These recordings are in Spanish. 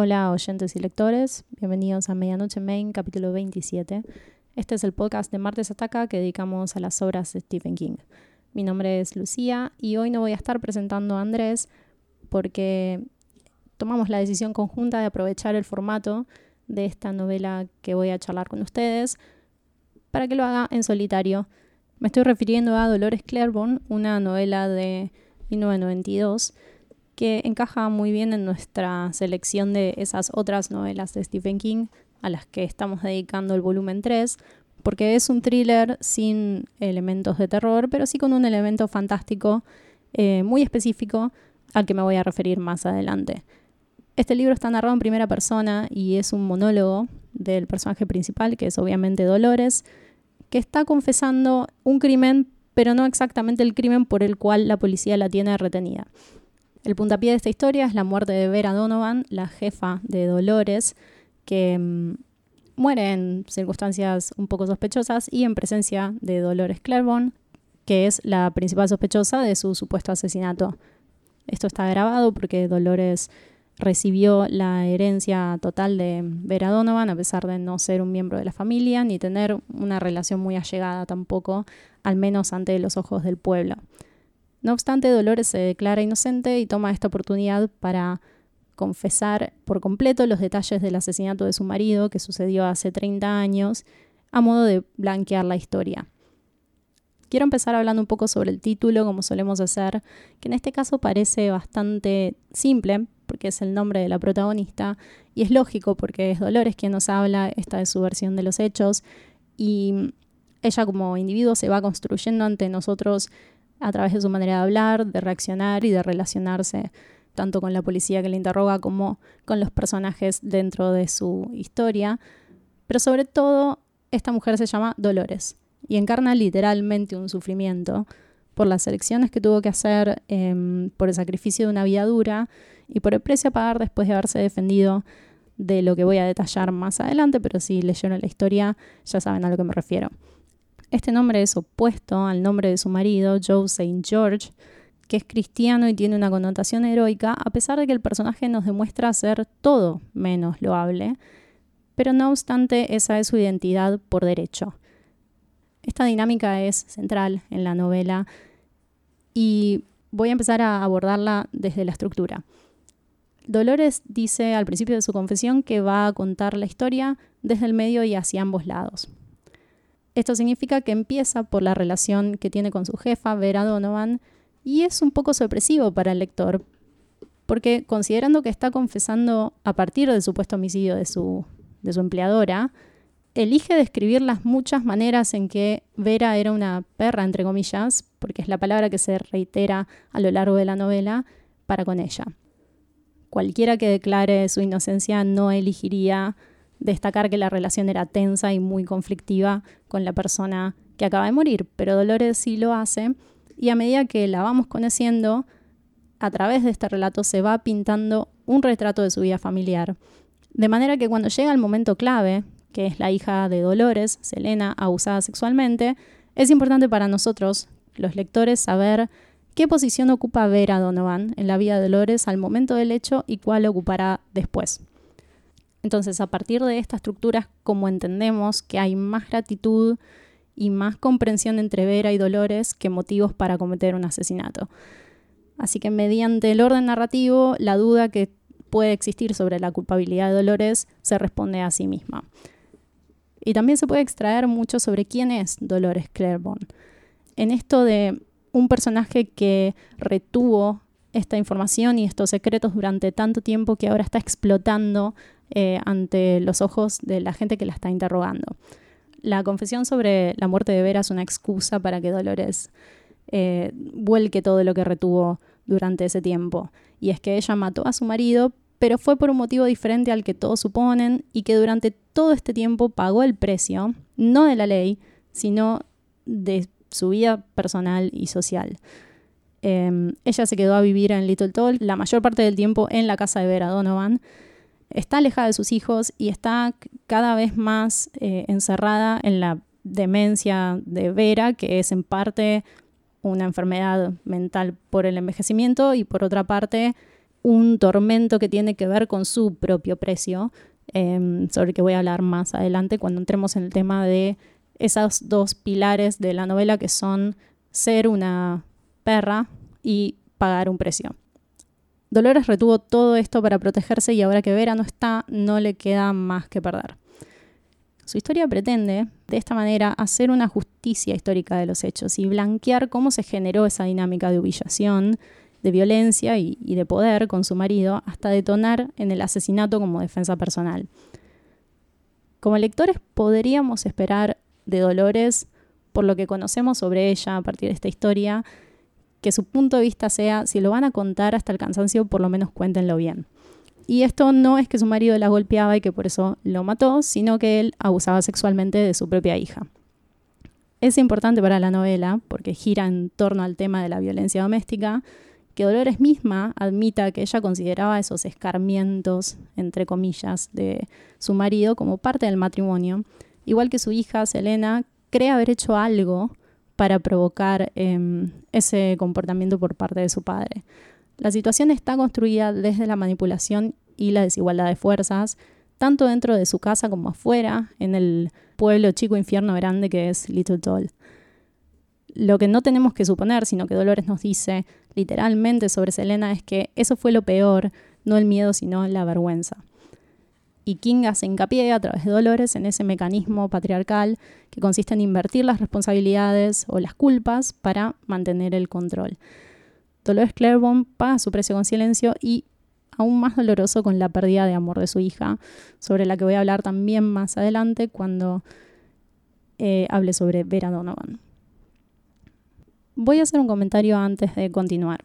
Hola oyentes y lectores, bienvenidos a Medianoche Main, capítulo 27. Este es el podcast de Martes Ataca que dedicamos a las obras de Stephen King. Mi nombre es Lucía y hoy no voy a estar presentando a Andrés porque tomamos la decisión conjunta de aprovechar el formato de esta novela que voy a charlar con ustedes para que lo haga en solitario. Me estoy refiriendo a Dolores Claiborne, una novela de 1992 que encaja muy bien en nuestra selección de esas otras novelas de Stephen King a las que estamos dedicando el volumen 3, porque es un thriller sin elementos de terror, pero sí con un elemento fantástico eh, muy específico al que me voy a referir más adelante. Este libro está narrado en primera persona y es un monólogo del personaje principal, que es obviamente Dolores, que está confesando un crimen, pero no exactamente el crimen por el cual la policía la tiene retenida. El puntapié de esta historia es la muerte de Vera Donovan, la jefa de Dolores, que mm, muere en circunstancias un poco sospechosas y en presencia de Dolores Claiborne, que es la principal sospechosa de su supuesto asesinato. Esto está grabado porque Dolores recibió la herencia total de Vera Donovan, a pesar de no ser un miembro de la familia ni tener una relación muy allegada tampoco, al menos ante los ojos del pueblo. No obstante, Dolores se declara inocente y toma esta oportunidad para confesar por completo los detalles del asesinato de su marido que sucedió hace 30 años, a modo de blanquear la historia. Quiero empezar hablando un poco sobre el título, como solemos hacer, que en este caso parece bastante simple, porque es el nombre de la protagonista, y es lógico porque es Dolores quien nos habla, esta es su versión de los hechos, y ella como individuo se va construyendo ante nosotros a través de su manera de hablar, de reaccionar y de relacionarse tanto con la policía que le interroga como con los personajes dentro de su historia. Pero sobre todo, esta mujer se llama Dolores y encarna literalmente un sufrimiento por las elecciones que tuvo que hacer, em, por el sacrificio de una vida dura y por el precio a pagar después de haberse defendido de lo que voy a detallar más adelante, pero si leyeron la historia ya saben a lo que me refiero. Este nombre es opuesto al nombre de su marido, Joe St. George, que es cristiano y tiene una connotación heroica, a pesar de que el personaje nos demuestra ser todo menos loable, pero no obstante esa es su identidad por derecho. Esta dinámica es central en la novela y voy a empezar a abordarla desde la estructura. Dolores dice al principio de su confesión que va a contar la historia desde el medio y hacia ambos lados. Esto significa que empieza por la relación que tiene con su jefa, Vera Donovan, y es un poco sorpresivo para el lector, porque considerando que está confesando a partir del supuesto homicidio de su, de su empleadora, elige describir las muchas maneras en que Vera era una perra, entre comillas, porque es la palabra que se reitera a lo largo de la novela, para con ella. Cualquiera que declare su inocencia no elegiría destacar que la relación era tensa y muy conflictiva con la persona que acaba de morir, pero Dolores sí lo hace y a medida que la vamos conociendo, a través de este relato se va pintando un retrato de su vida familiar. De manera que cuando llega el momento clave, que es la hija de Dolores, Selena, abusada sexualmente, es importante para nosotros, los lectores, saber qué posición ocupa Vera Donovan en la vida de Dolores al momento del hecho y cuál ocupará después. Entonces, a partir de esta estructura, como entendemos que hay más gratitud y más comprensión entre Vera y Dolores que motivos para cometer un asesinato. Así que mediante el orden narrativo, la duda que puede existir sobre la culpabilidad de Dolores se responde a sí misma. Y también se puede extraer mucho sobre quién es Dolores Claiborne. En esto de un personaje que retuvo esta información y estos secretos durante tanto tiempo que ahora está explotando eh, ante los ojos de la gente que la está interrogando. La confesión sobre la muerte de Vera es una excusa para que Dolores eh, vuelque todo lo que retuvo durante ese tiempo. Y es que ella mató a su marido, pero fue por un motivo diferente al que todos suponen y que durante todo este tiempo pagó el precio, no de la ley, sino de su vida personal y social. Em, ella se quedó a vivir en Little Toll la mayor parte del tiempo en la casa de Vera Donovan. Está alejada de sus hijos y está cada vez más eh, encerrada en la demencia de Vera, que es en parte una enfermedad mental por el envejecimiento y por otra parte un tormento que tiene que ver con su propio precio, em, sobre el que voy a hablar más adelante cuando entremos en el tema de esos dos pilares de la novela que son ser una perra y pagar un precio. Dolores retuvo todo esto para protegerse y ahora que Vera no está, no le queda más que perder. Su historia pretende, de esta manera, hacer una justicia histórica de los hechos y blanquear cómo se generó esa dinámica de humillación, de violencia y, y de poder con su marido hasta detonar en el asesinato como defensa personal. Como lectores podríamos esperar de Dolores, por lo que conocemos sobre ella a partir de esta historia, que su punto de vista sea, si lo van a contar hasta el cansancio, por lo menos cuéntenlo bien. Y esto no es que su marido la golpeaba y que por eso lo mató, sino que él abusaba sexualmente de su propia hija. Es importante para la novela, porque gira en torno al tema de la violencia doméstica, que Dolores misma admita que ella consideraba esos escarmientos, entre comillas, de su marido como parte del matrimonio, igual que su hija Selena cree haber hecho algo para provocar em, ese comportamiento por parte de su padre. La situación está construida desde la manipulación y la desigualdad de fuerzas, tanto dentro de su casa como afuera, en el pueblo chico infierno grande que es Little Toll. Lo que no tenemos que suponer, sino que Dolores nos dice literalmente sobre Selena, es que eso fue lo peor, no el miedo, sino la vergüenza. Y King hace hincapié a través de Dolores en ese mecanismo patriarcal que consiste en invertir las responsabilidades o las culpas para mantener el control. Dolores Claiborne paga su precio con silencio y aún más doloroso con la pérdida de amor de su hija, sobre la que voy a hablar también más adelante cuando eh, hable sobre Vera Donovan. Voy a hacer un comentario antes de continuar.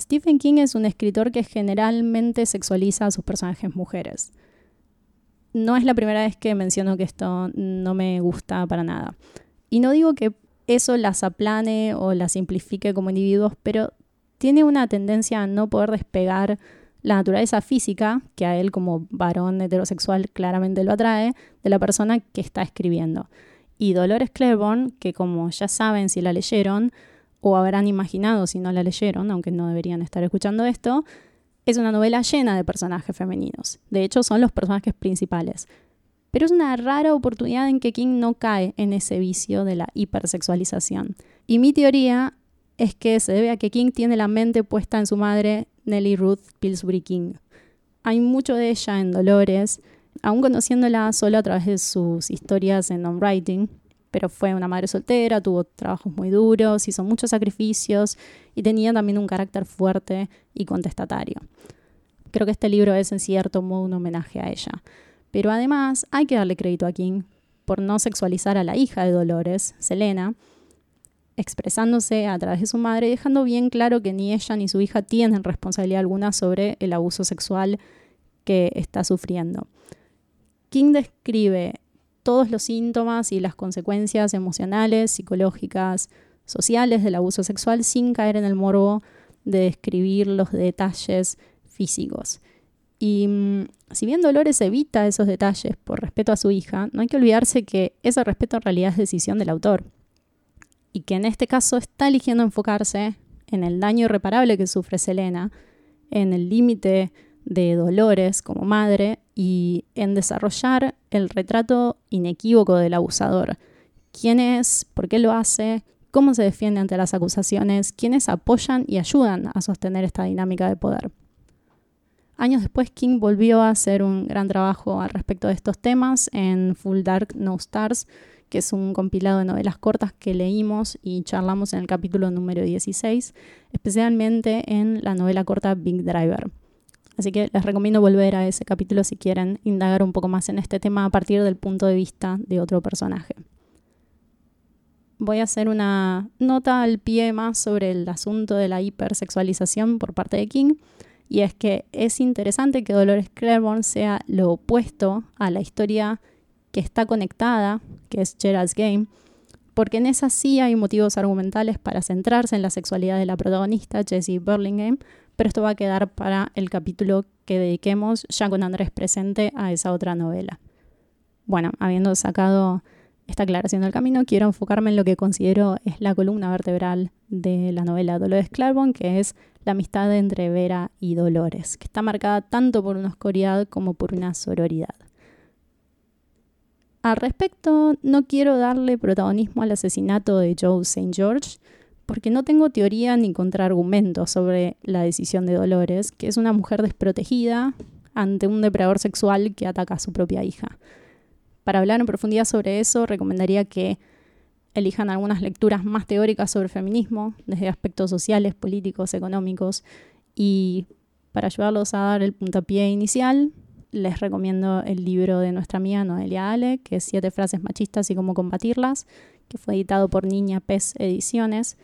Stephen King es un escritor que generalmente sexualiza a sus personajes mujeres. No es la primera vez que menciono que esto no me gusta para nada. Y no digo que eso las aplane o las simplifique como individuos, pero tiene una tendencia a no poder despegar la naturaleza física, que a él como varón heterosexual claramente lo atrae, de la persona que está escribiendo. Y Dolores Claiborne, que como ya saben si la leyeron, o habrán imaginado si no la leyeron, aunque no deberían estar escuchando esto, es una novela llena de personajes femeninos. De hecho, son los personajes principales. Pero es una rara oportunidad en que King no cae en ese vicio de la hipersexualización. Y mi teoría es que se debe a que King tiene la mente puesta en su madre, Nellie Ruth Pillsbury King. Hay mucho de ella en Dolores, aún conociéndola solo a través de sus historias en on-writing, pero fue una madre soltera, tuvo trabajos muy duros, hizo muchos sacrificios y tenía también un carácter fuerte y contestatario. Creo que este libro es en cierto modo un homenaje a ella. Pero además hay que darle crédito a King por no sexualizar a la hija de Dolores, Selena, expresándose a través de su madre dejando bien claro que ni ella ni su hija tienen responsabilidad alguna sobre el abuso sexual que está sufriendo. King describe todos los síntomas y las consecuencias emocionales, psicológicas, sociales del abuso sexual sin caer en el morbo de describir los detalles físicos. Y mm, si bien Dolores evita esos detalles por respeto a su hija, no hay que olvidarse que ese respeto en realidad es decisión del autor. Y que en este caso está eligiendo enfocarse en el daño irreparable que sufre Selena, en el límite de Dolores como madre y en desarrollar el retrato inequívoco del abusador. ¿Quién es? ¿Por qué lo hace? ¿Cómo se defiende ante las acusaciones? ¿Quiénes apoyan y ayudan a sostener esta dinámica de poder? Años después, King volvió a hacer un gran trabajo al respecto de estos temas en Full Dark No Stars, que es un compilado de novelas cortas que leímos y charlamos en el capítulo número 16, especialmente en la novela corta Big Driver. Así que les recomiendo volver a ese capítulo si quieren indagar un poco más en este tema a partir del punto de vista de otro personaje. Voy a hacer una nota al pie más sobre el asunto de la hipersexualización por parte de King y es que es interesante que Dolores Claiborne sea lo opuesto a la historia que está conectada, que es Gerald's Game, porque en esa sí hay motivos argumentales para centrarse en la sexualidad de la protagonista, Jessie Burlingame, pero esto va a quedar para el capítulo que dediquemos ya con Andrés presente a esa otra novela. Bueno, habiendo sacado esta aclaración del camino, quiero enfocarme en lo que considero es la columna vertebral de la novela Dolores Claiborne, que es la amistad entre Vera y Dolores, que está marcada tanto por una oscuridad como por una sororidad. Al respecto, no quiero darle protagonismo al asesinato de Joe St. George, porque no tengo teoría ni contraargumento sobre la decisión de Dolores, que es una mujer desprotegida ante un depredador sexual que ataca a su propia hija. Para hablar en profundidad sobre eso, recomendaría que elijan algunas lecturas más teóricas sobre feminismo, desde aspectos sociales, políticos, económicos, y para ayudarlos a dar el puntapié inicial, les recomiendo el libro de nuestra amiga Noelia Ale, que es Siete frases machistas y cómo combatirlas, que fue editado por Niña Pez Ediciones.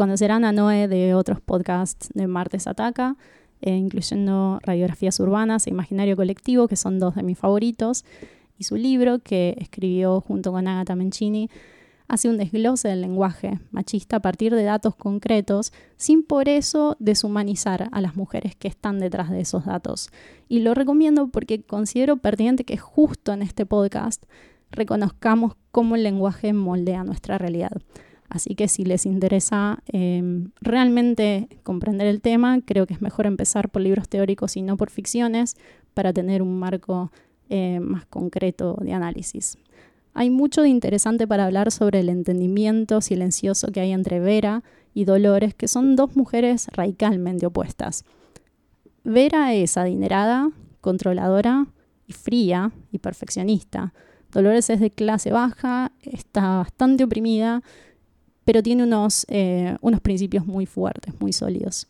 Conocerán a Noé de otros podcasts de Martes Ataca, eh, incluyendo Radiografías Urbanas e Imaginario Colectivo, que son dos de mis favoritos y su libro, que escribió junto con Agatha Mencini, hace un desglose del lenguaje machista a partir de datos concretos, sin por eso deshumanizar a las mujeres que están detrás de esos datos. Y lo recomiendo porque considero pertinente que justo en este podcast reconozcamos cómo el lenguaje moldea nuestra realidad. Así que si les interesa em, realmente comprender el tema, creo que es mejor empezar por libros teóricos y no por ficciones para tener un marco eh, más concreto de análisis. Hay mucho de interesante para hablar sobre el entendimiento silencioso que hay entre Vera y Dolores, que son dos mujeres radicalmente opuestas. Vera es adinerada, controladora y fría y perfeccionista. Dolores es de clase baja, está bastante oprimida, pero tiene unos, eh, unos principios muy fuertes, muy sólidos.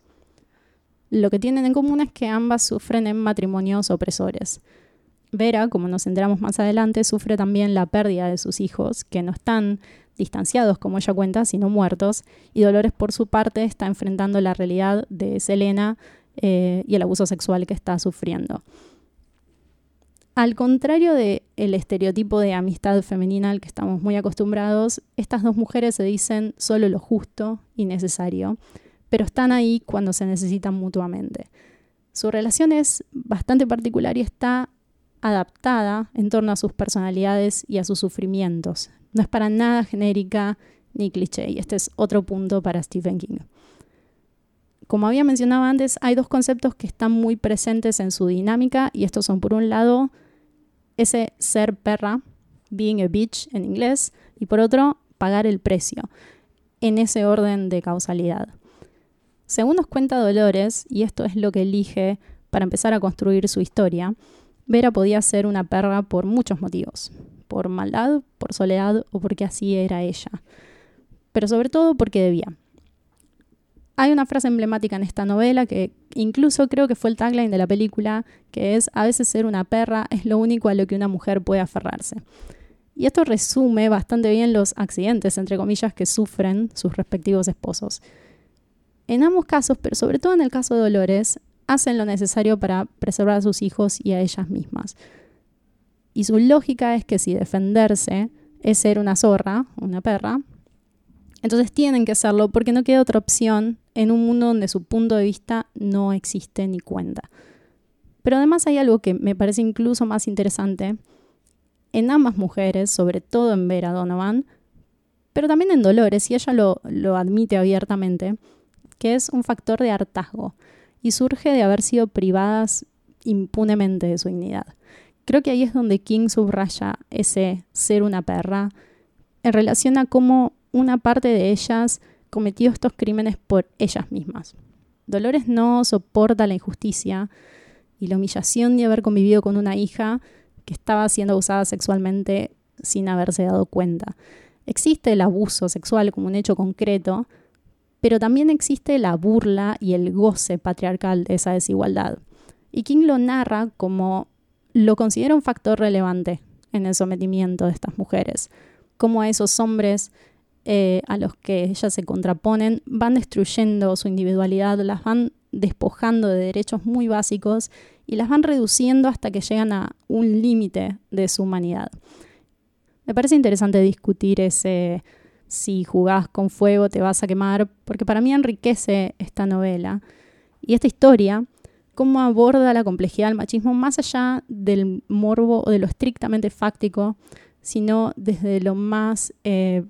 Lo que tienen en común es que ambas sufren en matrimonios opresores. Vera, como nos enteramos más adelante, sufre también la pérdida de sus hijos, que no están distanciados, como ella cuenta, sino muertos, y Dolores, por su parte, está enfrentando la realidad de Selena eh, y el abuso sexual que está sufriendo. Al contrario del estereotipo de amistad femenina al que estamos muy acostumbrados, estas dos mujeres se dicen solo lo justo y necesario, pero están ahí cuando se necesitan mutuamente. Su relación es bastante particular y está adaptada en torno a sus personalidades y a sus sufrimientos. No es para nada genérica ni cliché, y este es otro punto para Stephen King. Como había mencionado antes, hay dos conceptos que están muy presentes en su dinámica, y estos son, por un lado, ese ser perra, being a bitch en inglés, y por otro, pagar el precio, en ese orden de causalidad. Según nos cuenta Dolores, y esto es lo que elige para empezar a construir su historia, Vera podía ser una perra por muchos motivos, por maldad, por soledad o porque así era ella, pero sobre todo porque debía. Hay una frase emblemática en esta novela que incluso creo que fue el tagline de la película, que es a veces ser una perra es lo único a lo que una mujer puede aferrarse. Y esto resume bastante bien los accidentes, entre comillas, que sufren sus respectivos esposos. En ambos casos, pero sobre todo en el caso de Dolores, hacen lo necesario para preservar a sus hijos y a ellas mismas. Y su lógica es que si defenderse es ser una zorra, una perra, entonces tienen que hacerlo porque no queda otra opción en un mundo donde su punto de vista no existe ni cuenta. Pero además hay algo que me parece incluso más interesante en ambas mujeres, sobre todo en Vera Donovan, pero también en Dolores, y ella lo, lo admite abiertamente, que es un factor de hartazgo y surge de haber sido privadas impunemente de su dignidad. Creo que ahí es donde King subraya ese ser una perra en relación a cómo una parte de ellas cometió estos crímenes por ellas mismas. Dolores no soporta la injusticia y la humillación de haber convivido con una hija que estaba siendo abusada sexualmente sin haberse dado cuenta. Existe el abuso sexual como un hecho concreto, pero también existe la burla y el goce patriarcal de esa desigualdad. Y King lo narra como lo considera un factor relevante en el sometimiento de estas mujeres, como a esos hombres eh, a los que ellas se contraponen van destruyendo su individualidad, las van despojando de derechos muy básicos y las van reduciendo hasta que llegan a un límite de su humanidad. Me parece interesante discutir ese si jugás con fuego te vas a quemar, porque para mí enriquece esta novela y esta historia, cómo aborda la complejidad del machismo más allá del morbo o de lo estrictamente fáctico sino desde lo más eh,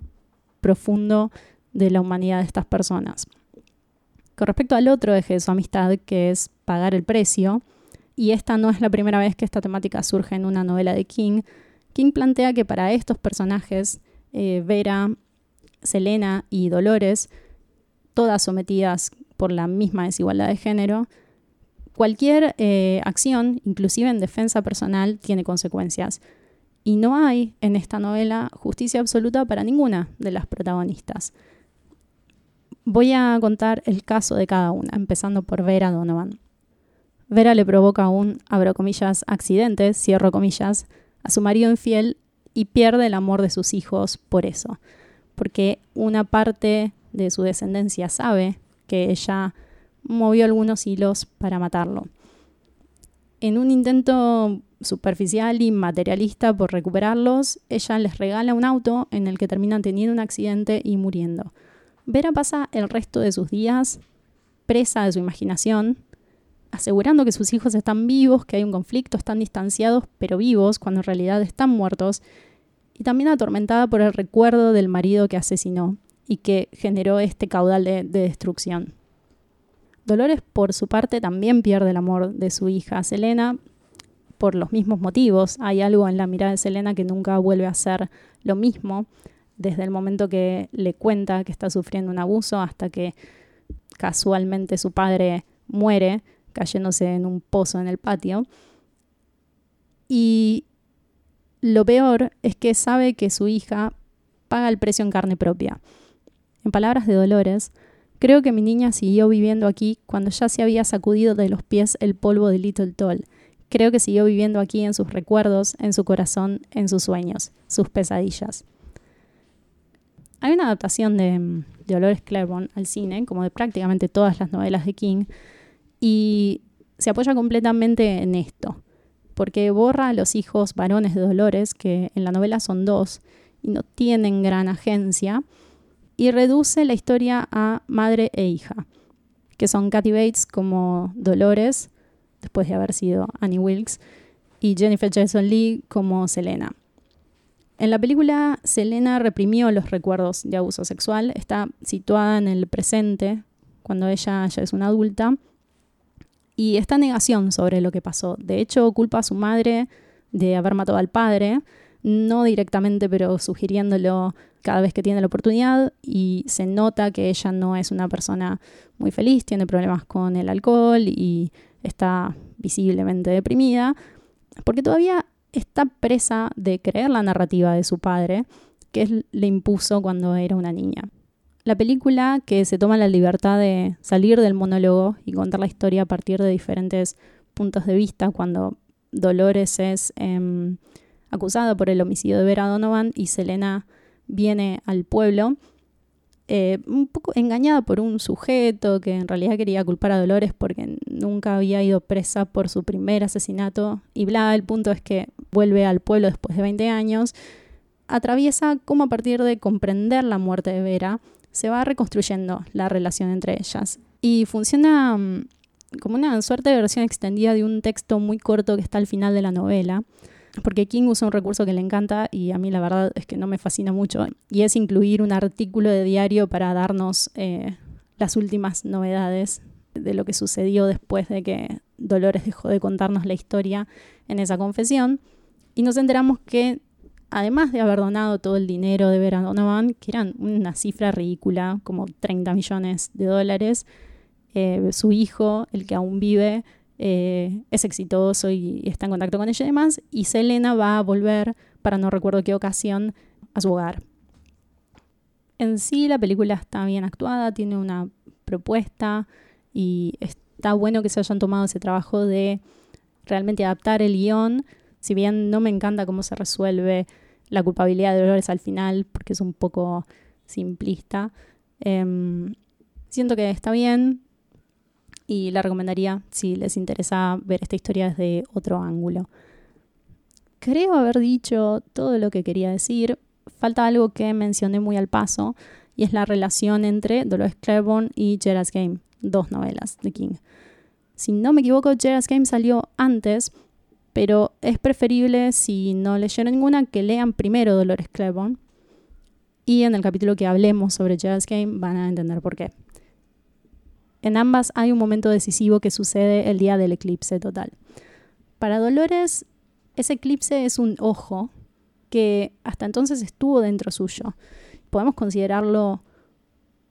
profundo de la humanidad de estas personas. Con respecto al otro eje de su amistad, que es pagar el precio, y esta no es la primera vez que esta temática surge en una novela de King, King plantea que para estos personajes, eh, Vera, Selena y Dolores, todas sometidas por la misma desigualdad de género, cualquier eh, acción, inclusive en defensa personal, tiene consecuencias. Y no hay en esta novela justicia absoluta para ninguna de las protagonistas. Voy a contar el caso de cada una, empezando por Vera Donovan. Vera le provoca un, abro comillas, accidente, cierro comillas, a su marido infiel y pierde el amor de sus hijos por eso, porque una parte de su descendencia sabe que ella movió algunos hilos para matarlo. En un intento superficial y materialista por recuperarlos, ella les regala un auto en el que terminan teniendo un accidente y muriendo. Vera pasa el resto de sus días presa de su imaginación, asegurando que sus hijos están vivos, que hay un conflicto, están distanciados, pero vivos, cuando en realidad están muertos, y también atormentada por el recuerdo del marido que asesinó y que generó este caudal de, de destrucción. Dolores, por su parte, también pierde el amor de su hija Selena por los mismos motivos. Hay algo en la mirada de Selena que nunca vuelve a ser lo mismo, desde el momento que le cuenta que está sufriendo un abuso hasta que casualmente su padre muere cayéndose en un pozo en el patio. Y lo peor es que sabe que su hija paga el precio en carne propia. En palabras de Dolores, creo que mi niña siguió viviendo aquí cuando ya se había sacudido de los pies el polvo de Little Toll. Creo que siguió viviendo aquí en sus recuerdos, en su corazón, en sus sueños, sus pesadillas. Hay una adaptación de, Dolores Claiborne al cine, como de prácticamente todas las novelas de King, y se apoya completamente en esto, porque borra a los hijos varones de Dolores, que en la novela son dos y no tienen gran agencia, y reduce la historia a madre e hija, que son Kathy Bates como Dolores, después de haber sido Annie Wilkes, y Jennifer Jason Lee como Selena. En la película, Selena reprimió los recuerdos de abuso sexual, está situada en el presente, cuando ella ya es una adulta, y está en negación sobre lo que pasó. De hecho, culpa a su madre de haber matado al padre, no directamente, pero sugiriéndolo cada vez que tiene la oportunidad y se nota que ella no es una persona muy feliz, tiene problemas con el alcohol y está visiblemente deprimida, porque todavía está presa de creer la narrativa de su padre, que le impuso cuando era una niña. La película que se toma la libertad de salir del monólogo y contar la historia a partir de diferentes puntos de vista, cuando Dolores es em, acusada por el homicidio de Vera Donovan y Selena viene al pueblo, eh, un poco engañada por un sujeto que en realidad quería culpar a Dolores porque nunca había ido presa por su primer asesinato y bla, el punto es que vuelve al pueblo después de 20 años, atraviesa cómo a partir de comprender la muerte de Vera se va reconstruyendo la relación entre ellas. Y funciona mm, como una suerte de versión extendida de un texto muy corto que está al final de la novela, porque King usa un recurso que le encanta y a mí la verdad es que no me fascina mucho, y es incluir un artículo de diario para darnos eh, las últimas novedades de lo que sucedió después de que Dolores dejó de contarnos la historia en esa confesión, y nos enteramos que además de haber donado todo el dinero de Vera Donovan, que eran una cifra ridícula, como 30 millones de dólares, eh, su hijo, el que aún vive, eh, es exitoso y, está en contacto con ella y demás, y Selena va a volver, para no recuerdo qué ocasión, a su hogar. En sí la película está bien actuada, tiene una propuesta y está bueno que se hayan tomado ese trabajo de realmente adaptar el guion, si bien no me encanta cómo se resuelve la culpabilidad de Dolores al final, porque es un poco simplista. Em, siento que está bien, y la recomendaría si les interesa ver esta historia desde otro ángulo. Creo haber dicho todo lo que quería decir. Falta algo que mencioné muy al paso y es la relación entre Dolores Claiborne y Gerald's Game, dos novelas de King. Si no me equivoco, Gerald's Game salió antes, pero es preferible, si no leyeron ninguna, que lean primero Dolores Claiborne. Y en el capítulo que hablemos sobre Jazz Game van a entender por qué. En ambas hay un momento decisivo que sucede el día del eclipse total. Para Dolores, ese eclipse es un ojo que hasta entonces estuvo dentro suyo. Podemos considerarlo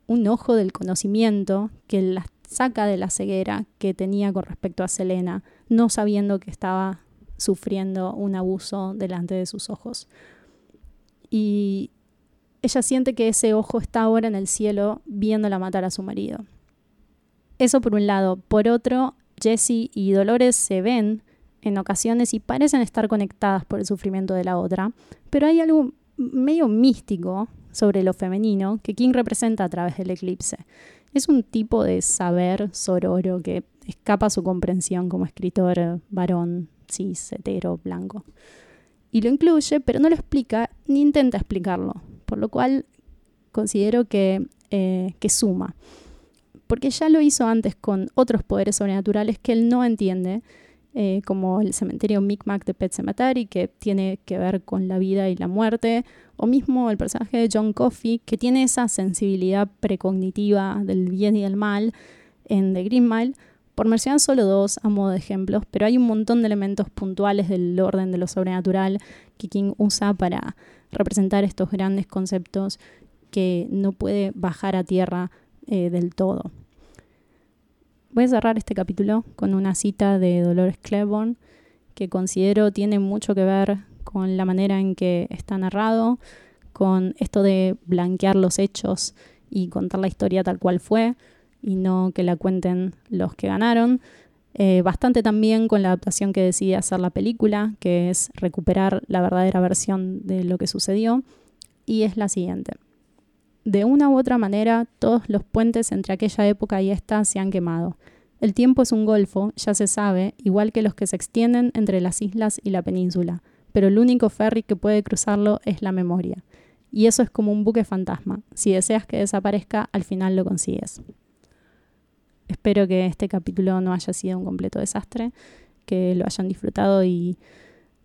un ojo del conocimiento que la saca de la ceguera que tenía con respecto a Selena, no sabiendo que estaba sufriendo un abuso delante de sus ojos. Y ella siente que ese ojo está ahora en el cielo viéndola matar a su marido. Eso por un lado. Por otro, Jessie y Dolores se ven en ocasiones y parecen estar conectadas por el sufrimiento de la otra, pero hay algo medio místico sobre lo femenino que King representa a través del eclipse. Es un tipo de saber sororo que escapa a su comprensión como escritor varón, cis, hetero, blanco. Y lo incluye, pero no lo explica ni intenta explicarlo, por lo cual considero que, eh, que suma. Porque ya lo hizo antes con otros poderes sobrenaturales que él no entiende, eh, como el cementerio Micmac de Pet Cemetery, que tiene que ver con la vida y la muerte, o mismo el personaje de John Coffey, que tiene esa sensibilidad precognitiva del bien y del mal en The Green Mile, por mencionar solo dos a modo de ejemplos, pero hay un montón de elementos puntuales del orden de lo sobrenatural que King usa para representar estos grandes conceptos que no puede bajar a tierra eh, del todo. Voy a cerrar este capítulo con una cita de Dolores Claiborne que considero tiene mucho que ver con la manera en que está narrado, con esto de blanquear los hechos y contar la historia tal cual fue y no que la cuenten los que ganaron. Eh, bastante también con la adaptación que decide hacer la película, que es recuperar la verdadera versión de lo que sucedió, y es la siguiente. De una u otra manera, todos los puentes entre aquella época y esta se han quemado. El tiempo es un golfo, ya se sabe, igual que los que se extienden entre las islas y la península, pero el único ferry que puede cruzarlo es la memoria. Y eso es como un buque fantasma. Si deseas que desaparezca, al final lo consigues. Espero que este capítulo no haya sido un completo desastre, que lo hayan disfrutado y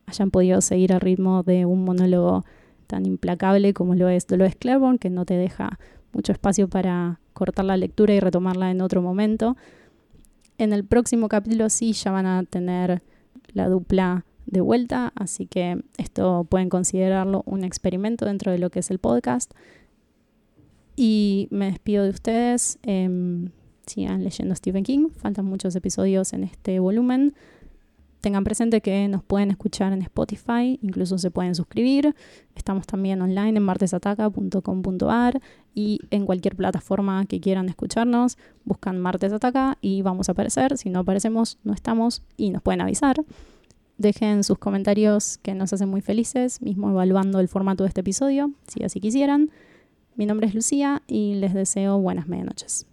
hayan podido seguir al ritmo de un monólogo tan implacable como lo es Dolores Claiborne, que no te deja mucho espacio para cortar la lectura y retomarla en otro momento. En el próximo capítulo sí ya van a tener la dupla de vuelta, así que esto pueden considerarlo un experimento dentro de lo que es el podcast. Y me despido de ustedes. Eh, sigan leyendo Stephen King, faltan muchos episodios en este volumen tengan presente que nos pueden escuchar en Spotify, incluso se pueden suscribir. Estamos también online en martesataca.com.ar y en cualquier plataforma que quieran escucharnos, buscan Martes Ataca y vamos a aparecer. Si no aparecemos, no estamos y nos pueden avisar. Dejen sus comentarios que nos hacen muy felices, mismo evaluando el formato de este episodio, si así quisieran. Mi nombre es Lucía y les deseo buenas medianoches.